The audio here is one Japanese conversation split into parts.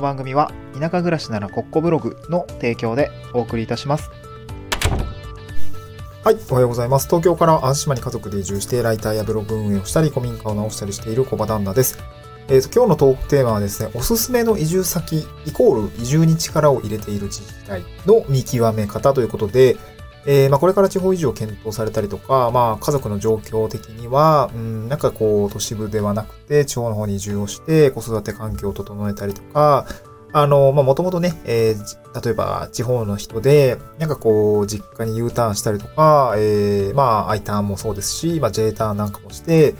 の番組は田舎暮らしならコッコブログの提供でお送りいたします。はい、おはようございます。東京から淡島に家族で移住して、ライターやブログ運営をしたり、古民家を直したりしている小場旦那です。えっ、と、今日のトークテーマはですね、おすすめの移住先、イコール移住に力を入れている自治体の見極め方ということで、えーまあ、これから地方移住を検討されたりとか、まあ、家族の状況的には、うん、なんかこう、都市部ではなくて、地方の方に移住をして、子育て環境を整えたりとか、あの、まあ、もともとね、えー例えば地方の人で、なんかこう、実家に U ターンしたりとか、えー、まあ、I ターンもそうですし、まあ、J ターンなんかもして、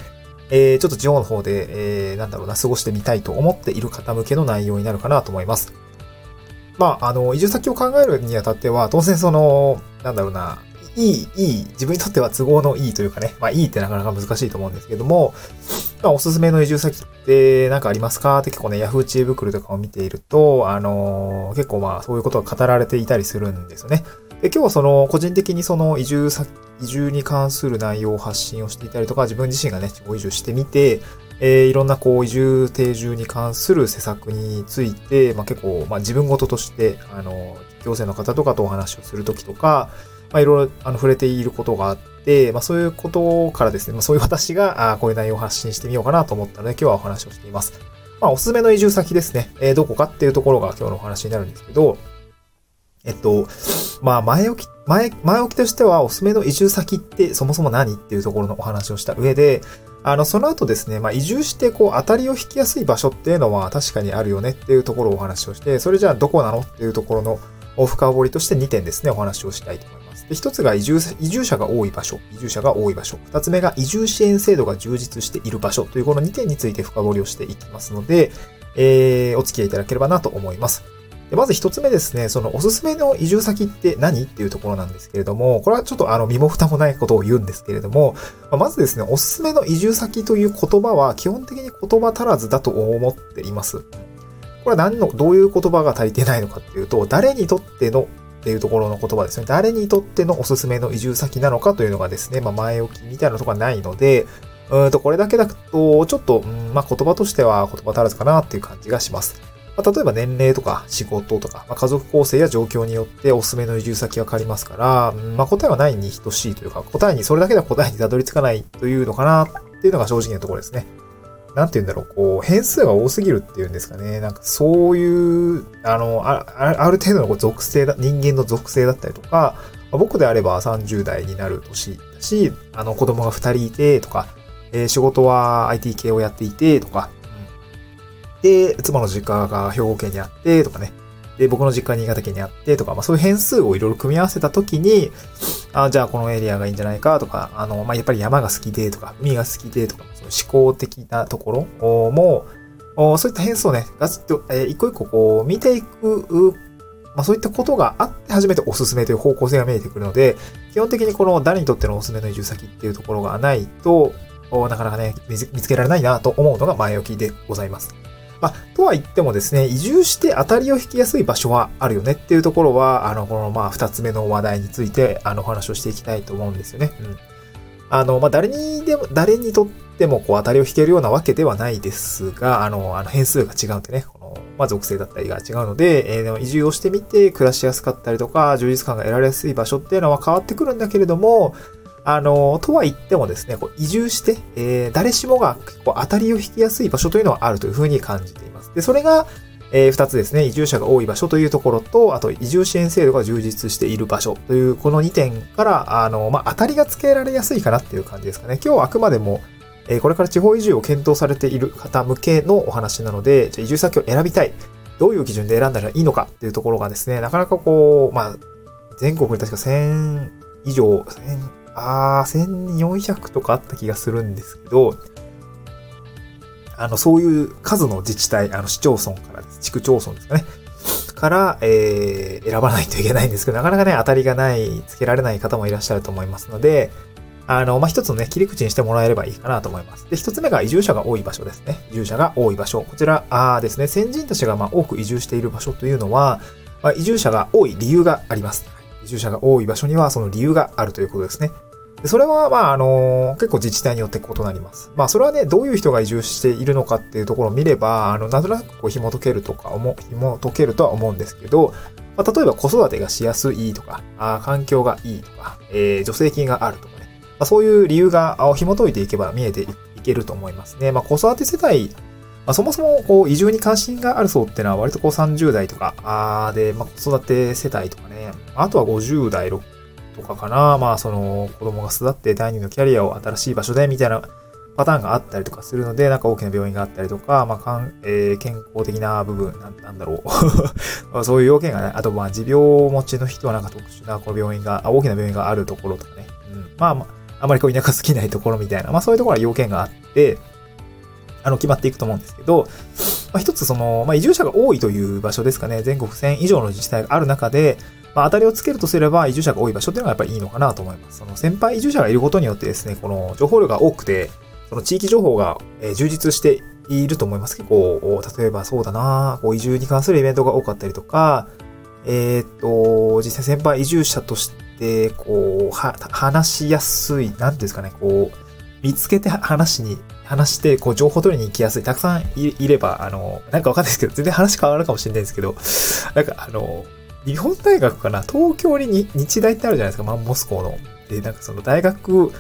えー、ちょっと地方の方で、えー、なんだろうな、過ごしてみたいと思っている方向けの内容になるかなと思います。まあ、あの、移住先を考えるにあたっては、当然その、なんだろうな、いい、いい、自分にとっては都合のいいというかね、まあいいってなかなか難しいと思うんですけども、まあおすすめの移住先って何かありますかって結構ね、ヤフー知恵袋とかを見ていると、あのー結構まあそういうことが語られていたりするんですよね。で、今日はその個人的にその移住先、移住に関する内容を発信をしていたりとか、自分自身がね、地方移住してみて、えーいろんなこう移住定住に関する施策について、まあ結構、まあ自分事として、あの、行政の方とかとお話をするときとか、まあいろいろあの触れていることがあって、まあそういうことからですね、まあそういう私が、あこういう内容を発信してみようかなと思ったので、今日はお話をしています。まあおすすめの移住先ですね、えーどこかっていうところが今日のお話になるんですけど、えっと、まあ前置き、前、前置きとしてはおすすめの移住先ってそもそも何っていうところのお話をした上で、あの、その後ですね、まあ移住してこう当たりを引きやすい場所っていうのは確かにあるよねっていうところをお話をして、それじゃあどこなのっていうところの深掘りとして2点ですね、お話をしたいと思います。で、1つが移住、移住者が多い場所、移住者が多い場所。2つ目が移住支援制度が充実している場所というこの2点について深掘りをしていきますので、えー、お付き合いいただければなと思います。でまず一つ目ですね、そのおすすめの移住先って何？っていうところなんですけれども、これはちょっとあの身も蓋もないことを言うんですけれども、ままずですね、おすすめの移住先という言葉は基本的に言葉足らずだと思っています。これは何の、どういう言葉が足りてないのかっていうと、誰にとっての？っていうところの言葉ですね。誰にとってのおすすめの移住先なのかというのがですね、まあ前置きみたいなところがないので、うんと、これだけだと、ちょっと、うんまあ言葉としては言葉足らずかなっていう感じがします。まあ、例えば年齢とか仕事とか、まあ、家族構成や状況によっておすすめの移住先が変わりますから、まあ、答えはないに等しいというか、答えに、それだけでは答えにたどり着かないというのかなっていうのが正直なところですね。なんて言うんだろう、こう、変数が多すぎるっていうんですかね。なんかそういう、あの、あある程度の属性だ、人間の属性だったりとか、まあ僕であれば30代になる年だし、あの子供が2人いてとか、えー仕事は IT 系をやっていてとか、で、妻の実家が兵庫県にあってとかね。で、僕の実家新潟県にあってとか、まあそういう変数をいろいろ組み合わせたときに、あじゃあこのエリアがいいんじゃないかとか、あの、まあやっぱり山が好きでとか、海が好きでとか、その思考的なところも、そういった変数をね、ガツッと、えー一個一個こう見ていく、まあそういったことがあって初めておすすめという方向性が見えてくるので、基本的にこの誰にとってのおすすめの移住先っていうところがないと、なかなかね、見つけられないなと思うのが前置きでございます。まあ、とは言ってもですね、移住して当たりを引きやすい場所はあるよねっていうところは、あの、このまあ、二つ目の話題について、あの、お話をしていきたいと思うんですよね。うん。あの、まあ、誰にでも、誰にとっても、こう、当たりを引けるようなわけではないですが、あの、あの、変数が違うんでね、この、まあ、属性だったりが違うので、えーでも移住をしてみて暮らしやすかったりとか、充実感が得られやすい場所っていうのは変わってくるんだけれども、あの、とは言ってもですね、こう移住して、えー誰しもが結構当たりを引きやすい場所というのはあるというふうに感じています。で、それが、えー二つですね、移住者が多い場所というところと、あと移住支援制度が充実している場所という、この2点から、あの、まあ、当たりがつけられやすいかなっていう感じですかね。今日はあくまでも、えーこれから地方移住を検討されている方向けのお話なので、じゃ移住先を選びたい。どういう基準で選んだらいいのかっていうところがですね、なかなかこう、まあ、全国に確か1000以上、1000あー、1400とかあった気がするんですけど、あの、そういう数の自治体、あの、市町村からです、地区町村ですかね。から、えー、選ばないといけないんですけど、なかなかね、当たりがない、つけられない方もいらっしゃると思いますので、あの、まあ、一つのね、切り口にしてもらえればいいかなと思います。で、一つ目が移住者が多い場所ですね。移住者が多い場所。こちら、あーですね、先人たちがま多く移住している場所というのは、まあ、移住者が多い理由があります。移住者が多い場所にはその理由があるということですね。それは、まあ、あの、結構自治体によって異なります。まあ、それはね、どういう人が移住しているのかっていうところを見れば、あの、なんとなくこう紐解けるとか、紐解けるとは思うんですけど、まあ、例えば子育てがしやすいとか、あ環境がいいとか、えー、助成金があるとかね、まあ、そういう理由が紐解いていけば見えていけると思いますね。まあ、子育て世帯、まあ、そもそもこう移住に関心がある層ってのは割とこう30代とかあで、まあ、子育て世帯とかね、あとは50代、60とかかな。まあ、その、子供が巣立って第二のキャリアを新しい場所で、みたいなパターンがあったりとかするので、なんか大きな病院があったりとか、まあ、かんえー、健康的な部分、なんなんだろう。そういう要件がね、あと、まあ、持病持ちの人はなんか特殊なこの病院が、大きな病院があるところとかね。うん。まあ、まあ、あまりこう田舎好きないところみたいな、まあ、そういうところは要件があって、あの、決まっていくと思うんですけど、まあ、一つその、まあ、移住者が多いという場所ですかね、全国1000以上の自治体がある中で、まあ、当たりをつけるとすれば、移住者が多い場所っていうのがやっぱりいいのかなと思います。その先輩移住者がいることによってですね、この情報量が多くて、その地域情報が充実していると思います。結構、例えばそうだな、こう移住に関するイベントが多かったりとか、えー、っと、実際先輩移住者として、こう、は、話しやすい、なんていうんですかね、こう、見つけて話に、話して、こう、情報取りに行きやすい。たくさんいれば、あの、なんかわかんないですけど、全然話変わるかもしれないですけど、なんか、あの、日本大学かな？東京に日大ってあるじゃないですか、マンモス校の。で、なんかその大学、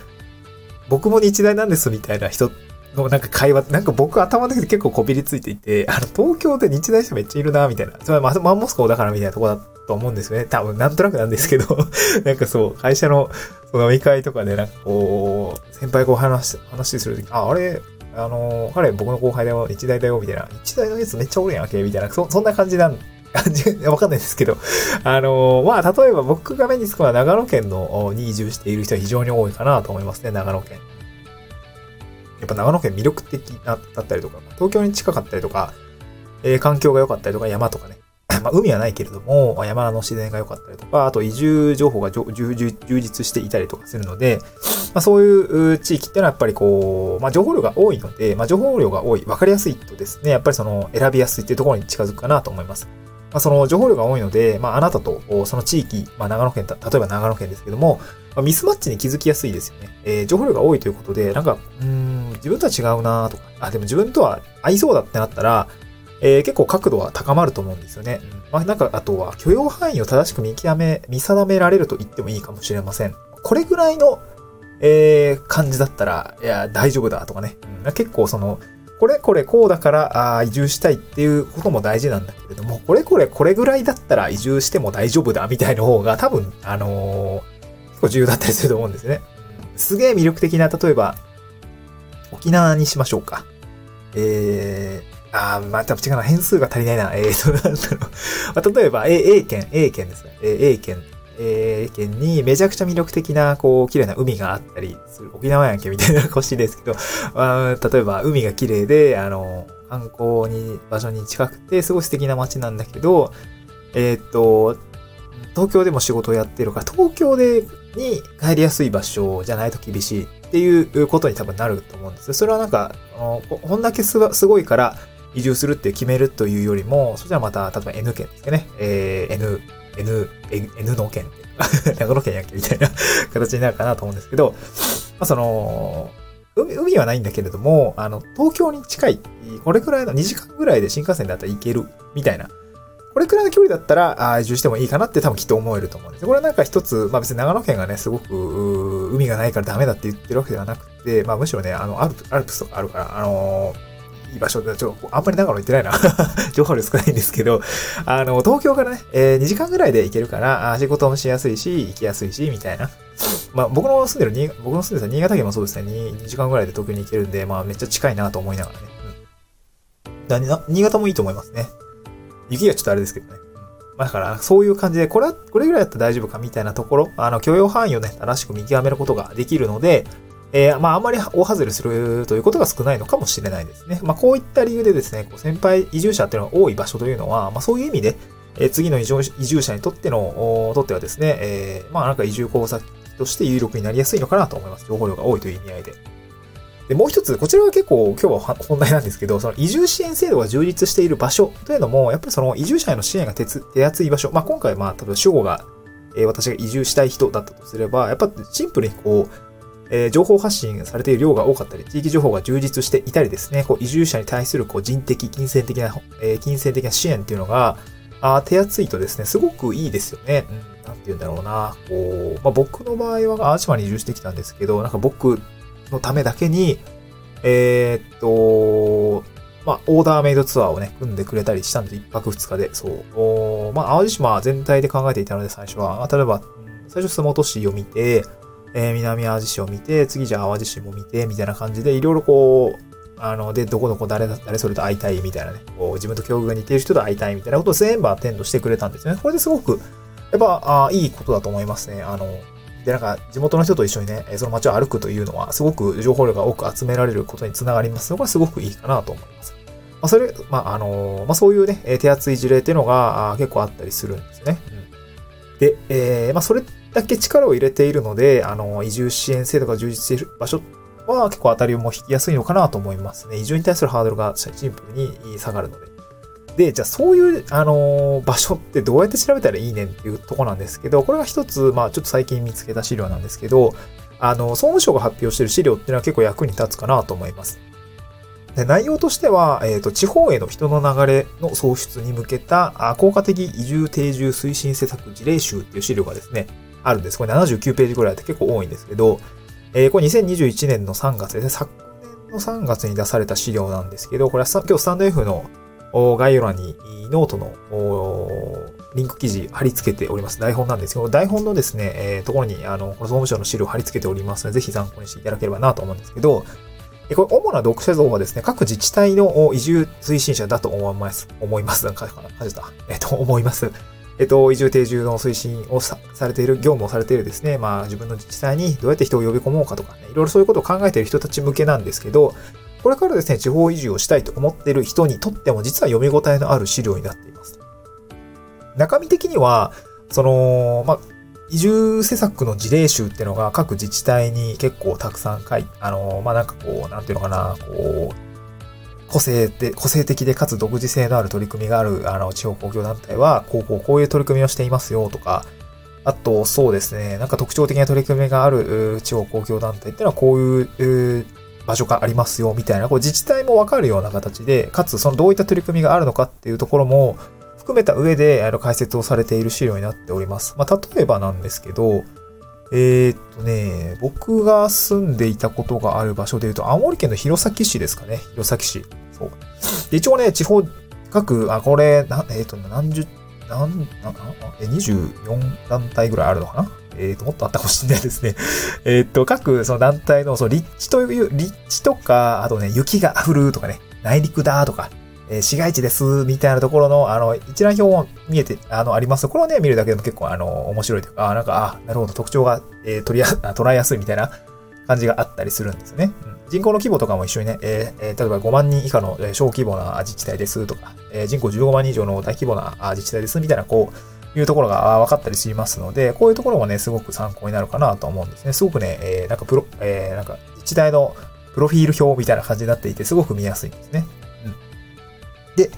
僕も日大なんですみたいな人のなんか会話、なんか僕頭の中で結構こびりついていて、あの、東京で日大生めっちゃいるな、みたいな。それはマンモス校だからみたいなとこだと思うんですよね。多分なんとなくなんですけど、なんかそう、会社の飲み会とかでなんかこう、先輩こう話、話するとき、あ、あれ、あの、彼僕の後輩だよ、日大だよ、みたいな。日大のやつめっちゃおるやんけ、みたいな。そ、そんな感じなん、わかんないですけど、あの、まあ、例えば僕が目につくのは長野県のに移住している人は非常に多いかなと思いますね、長野県。やっぱ長野県魅力的だったりとか、東京に近かったりとか、えー、環境が良かったりとか、山とかね。まあ、海はないけれども、山の自然が良かったりとか、あと移住情報が充実していたりとかするので、まあ、そういう地域ってのはやっぱりこう、まあ、情報量が多いので、まあ、情報量が多い、わかりやすいとですね、やっぱりその選びやすいっていうところに近づくかなと思います。まあ、その情報量が多いので、まあ、あなたとその地域、まあ、長野県、例えば長野県ですけども、まあ、ミスマッチに気づきやすいですよね。えー、情報量が多いということで、なんか、うん、自分とは違うなとか、あ、でも自分とは合いそうだってなったら、えー、結構角度は高まると思うんですよね。うんまあ、なんか、あとは許容範囲を正しく見極め、見定められると言ってもいいかもしれません。これぐらいの、えー、感じだったら、いや、大丈夫だとかね。うん、結構その、これこれこうだからあ移住したいっていうことも大事なんだけれども、これこれこれぐらいだったら移住しても大丈夫だみたいな方が多分、あのー、結構重要だったりすると思うんですね。すげえ魅力的な、例えば、沖縄にしましょうか。えー、あー、また違うな、変数が足りないな。えー、なんだろう。まあ、例えば、A, A 県、A 県ですね。A 県、えー、県にめちゃくちゃ魅力的な、こう、綺麗な海があったりする。沖縄やんけみたいな腰ですけど、あ例えば海が綺麗で、あの、観光に、場所に近くて、すごい素敵な街なんだけど、えー、っと、東京でも仕事をやってるから、東京で、に帰りやすい場所じゃないと厳しいっていうことに多分なると思うんですよ。それはなんか、こんだけすごいから移住するって決めるというよりも、そしたらまた、例えば N 県ですね。えー、N、N、N の県って、長野県やんけみたいな 形になるかなと思うんですけど、まあ、その、海、海はないんだけれども、あの、東京に近い、これくらいの2時間ぐらいで新幹線だったら行ける、みたいな。これくらいの距離だったら、あ移住してもいいかなって多分きっと思えると思うんです。これはなんか一つ、まあ別に長野県がね、すごく、海がないからダメだって言ってるわけではなくて、まあむしろね、あの、アルプアルプスとかあるから、あのーいい場所で、ちょ、あんまり長野行ってないな 情報量少ないんですけど、あの、東京からね、えー、2時間ぐらいで行けるから、仕事もしやすいし、行きやすいし、みたいな。まあ、僕の住んでる、僕の住んでた新潟県もそうですね、2, 2時間ぐらいで東京に行けるんで、まあ、めっちゃ近いなと思いながらね。うん。新潟もいいと思いますね。雪がちょっとあれですけどね。ま、だから、そういう感じで、これは、これぐらいだったら大丈夫かみたいなところ、あの、許容範囲をね、正しく見極めることができるので、えー、まあ、あんまり大外れするということが少ないのかもしれないですね。まあ、こういった理由でですね、こう先輩移住者っていうのが多い場所というのは、まあ、そういう意味で、えー、次の移住者にとっての、とってはですね、えー、まあ、なんか移住交差として有力になりやすいのかなと思います。情報量が多いという意味合いで。で、もう一つ、こちらは結構今日は本題なんですけど、その移住支援制度が充実している場所というのも、やっぱりその移住者への支援が手手厚い場所。まあ、今回、まあ、例えば主語が、えー、私が移住したい人だったとすれば、やっぱシンプルにこう、えー情報発信されている量が多かったり、地域情報が充実していたりですね、こう移住者に対するこう人的、金銭的な、えー金銭的な支援っていうのが、あ手厚いとですね、すごくいいですよね。うん、なんて言うんだろうな。こう、まあ、僕の場合は淡島に移住してきたんですけど、なんか僕のためだけに、えーっと、まあ、オーダーメイドツアーをね、組んでくれたりしたんです、一泊二日で、そう。おまあ、淡路島全体で考えていたので、最初は。例えば、最初、洲本市を見て、えー南淡路市を見て、次じゃあ淡路市も見て、みたいな感じで、いろいろこう、あの、で、どこどこ誰だ、誰それと会いたいみたいなね、こう、自分と境遇が似ている人と会いたいみたいなことを全部アテンドしてくれたんですね。これですごく、やっぱ、あいいことだと思いますね。あの、で、なんか、地元の人と一緒にね、その街を歩くというのは、すごく情報量が多く集められることにつながりますのが、すごくいいかなと思います。まあ、それ、まあ、あのまあ、そういうね、手厚い事例っていうのが、結構あったりするんですね。うん、で、えーまあ、それだけ力を入れているので、あの移住支援制度が充実している場所は結構当たりも引きやすいのかなと思いますね。移住に対するハードルがシンプルに下がるので。で、じゃあそういう、あの場所ってどうやって調べたらいいねんっていうとこなんですけど、これが一つ、まあちょっと最近見つけた資料なんですけど、あの、総務省が発表している資料っていうのは結構役に立つかなと思います。で内容としては、えっ、と、地方への人の流れの創出に向けた、効果的移住定住推進施策事例集っていう資料がですね、あるんです。これ79ページぐらいで結構多いんですけど、えーこれ2021年の3月ですね、昨年の3月に出された資料なんですけど、これは今日スタンド F の概要欄にノートのリンク記事貼り付けております。台本なんですけど、台本のですね、えーところに、あの、この総務省の資料貼り付けておりますので、ぜひ参考にしていただければなと思うんですけど、えこれ、主な読者像はですね、各自治体の移住推進者だと思います。思います。なんか、かな感じた。えっ、と、思います。えっと、移住定住の推進をされている、業務をされているですね、まあ自分の自治体にどうやって人を呼び込もうかとかね、いろいろそういうことを考えている人たち向けなんですけど、これからですね、地方移住をしたいと思っている人にとっても実は読み応えのある資料になっています。中身的には、その、まあ、移住施策の事例集っていうのが各自治体に結構たくさん書いて、あの、まあ、なんかこう、なんていうのかな、こう、個性で、個性的でかつ独自性のある取り組みがある、あの、地方公共団体は、こう、こう、こういう取り組みをしていますよとか、あと、そうですね、なんか特徴的な取り組みがある地方公共団体っていうのはこういうう場所がありますよみたいな、こう自治体もわかるような形で、かつそのどういった取り組みがあるのかっていうところも含めた上で、あの、解説をされている資料になっております。まあ、例えばなんですけど、えーっとね、僕が住んでいたことがある場所で言うと、青森県の弘前市ですかね。弘前市。そう。で一応ね、地方、各、あ、これ、なえーっと、何十、なん、な、なえ、24団体ぐらいあるのかな？えーっと、もっとあったかもしれないですね。えっと、各、その団体の、その立地という、立地とか、あとね、雪が降るとかね、内陸だとか、え市街地です、みたいなところの、あの、一覧表も見えて、あの、あります。これをね、見るだけでも結構、あの、面白いというか、あ、なんか、あ、なるほど、特徴が、えー取りや、捉えやすいみたいな感じがあったりするんですね。うん人口の規模とかも一緒にね、えーえー例えば5万人以下の小規模な自治体ですとか、えー人口15万人以上の大規模な自治体ですみたいな、こう、いうところが分かったりしますので、こういうところもね、すごく参考になるかなと思うんですね。すごくね、えーなんかプロ、えーなんか自治体のプロフィール表みたいな感じになっていて、すごく見やすいんですね。で、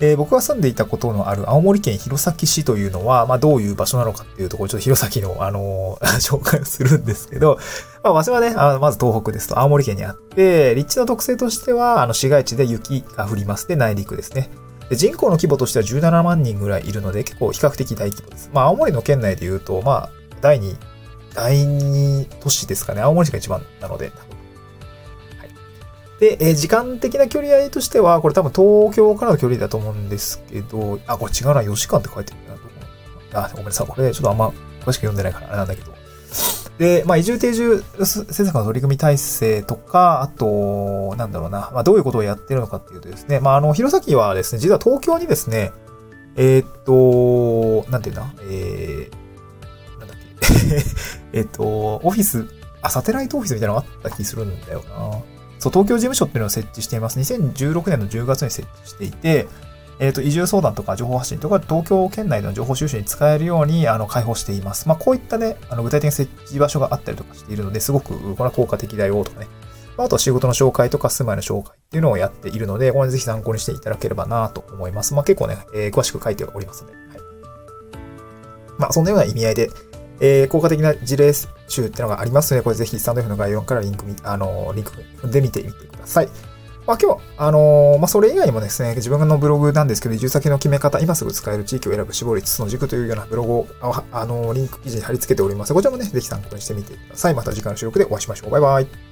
えー僕が住んでいたことのある青森県弘前市というのは、まあ、どういう場所なのかっていうところ、ちょっと弘前の、あのー 紹介をするんですけど、まあ、場所はね、あまず東北ですと青森県にあって、立地の特性としては、あの、市街地で雪が降ります。で、内陸ですね。で人口の規模としては17万人ぐらいいるので、結構比較的大規模です。まあ、青森の県内で言うと、まあ、第2、第2都市ですかね。青森市が一番なので、多分。で、えー時間的な距離合いとしては、これ多分東京からの距離だと思うんですけど、あ、これ違うな、4時間って書いてるな。どこあ、ごめんなさい。これちょっとあんま詳しく読んでないからあれなんだけど。で、まあ、移住定住施策の取り組み体制とか、あと、なんだろうな、まあ、どういうことをやってるのかっていうとですね、まあ、あの、弘前はですね、実は東京にですね、えーっと、なんていうんだ、えー、なんだっけ、えっと、オフィス、あ、サテライトオフィスみたいなのがあった気するんだよな。そう、東京事務所っていうのを設置しています。2016年の10月に設置していて、えっ、と、移住相談とか情報発信とか、東京圏内の情報収集に使えるように、あの、開放しています。まあ、こういったね、あの、具体的な設置場所があったりとかしているので、すごく、これは効果的だよとかね。まあと仕事の紹介とか住まいの紹介っていうのをやっているので、これぜひ参考にしていただければなと思います。まあ、結構ね、えー詳しく書いておりますので。はい。まあ、そんなような意味合いで、えー効果的な事例集ってのがありますので、これぜひスタンド F の概要欄からリンク、あのーリンク踏んでみてみてください。まあ今日は、あのーまあそれ以外にもですね、自分のブログなんですけど、移住先の決め方、今すぐ使える地域を選ぶ絞り5つの軸というようなブログを、ああのーリンク記事に貼り付けております。こちらもね、ぜひ参考にしてみてください。また次回の収録でお会いしましょう。バイバイ。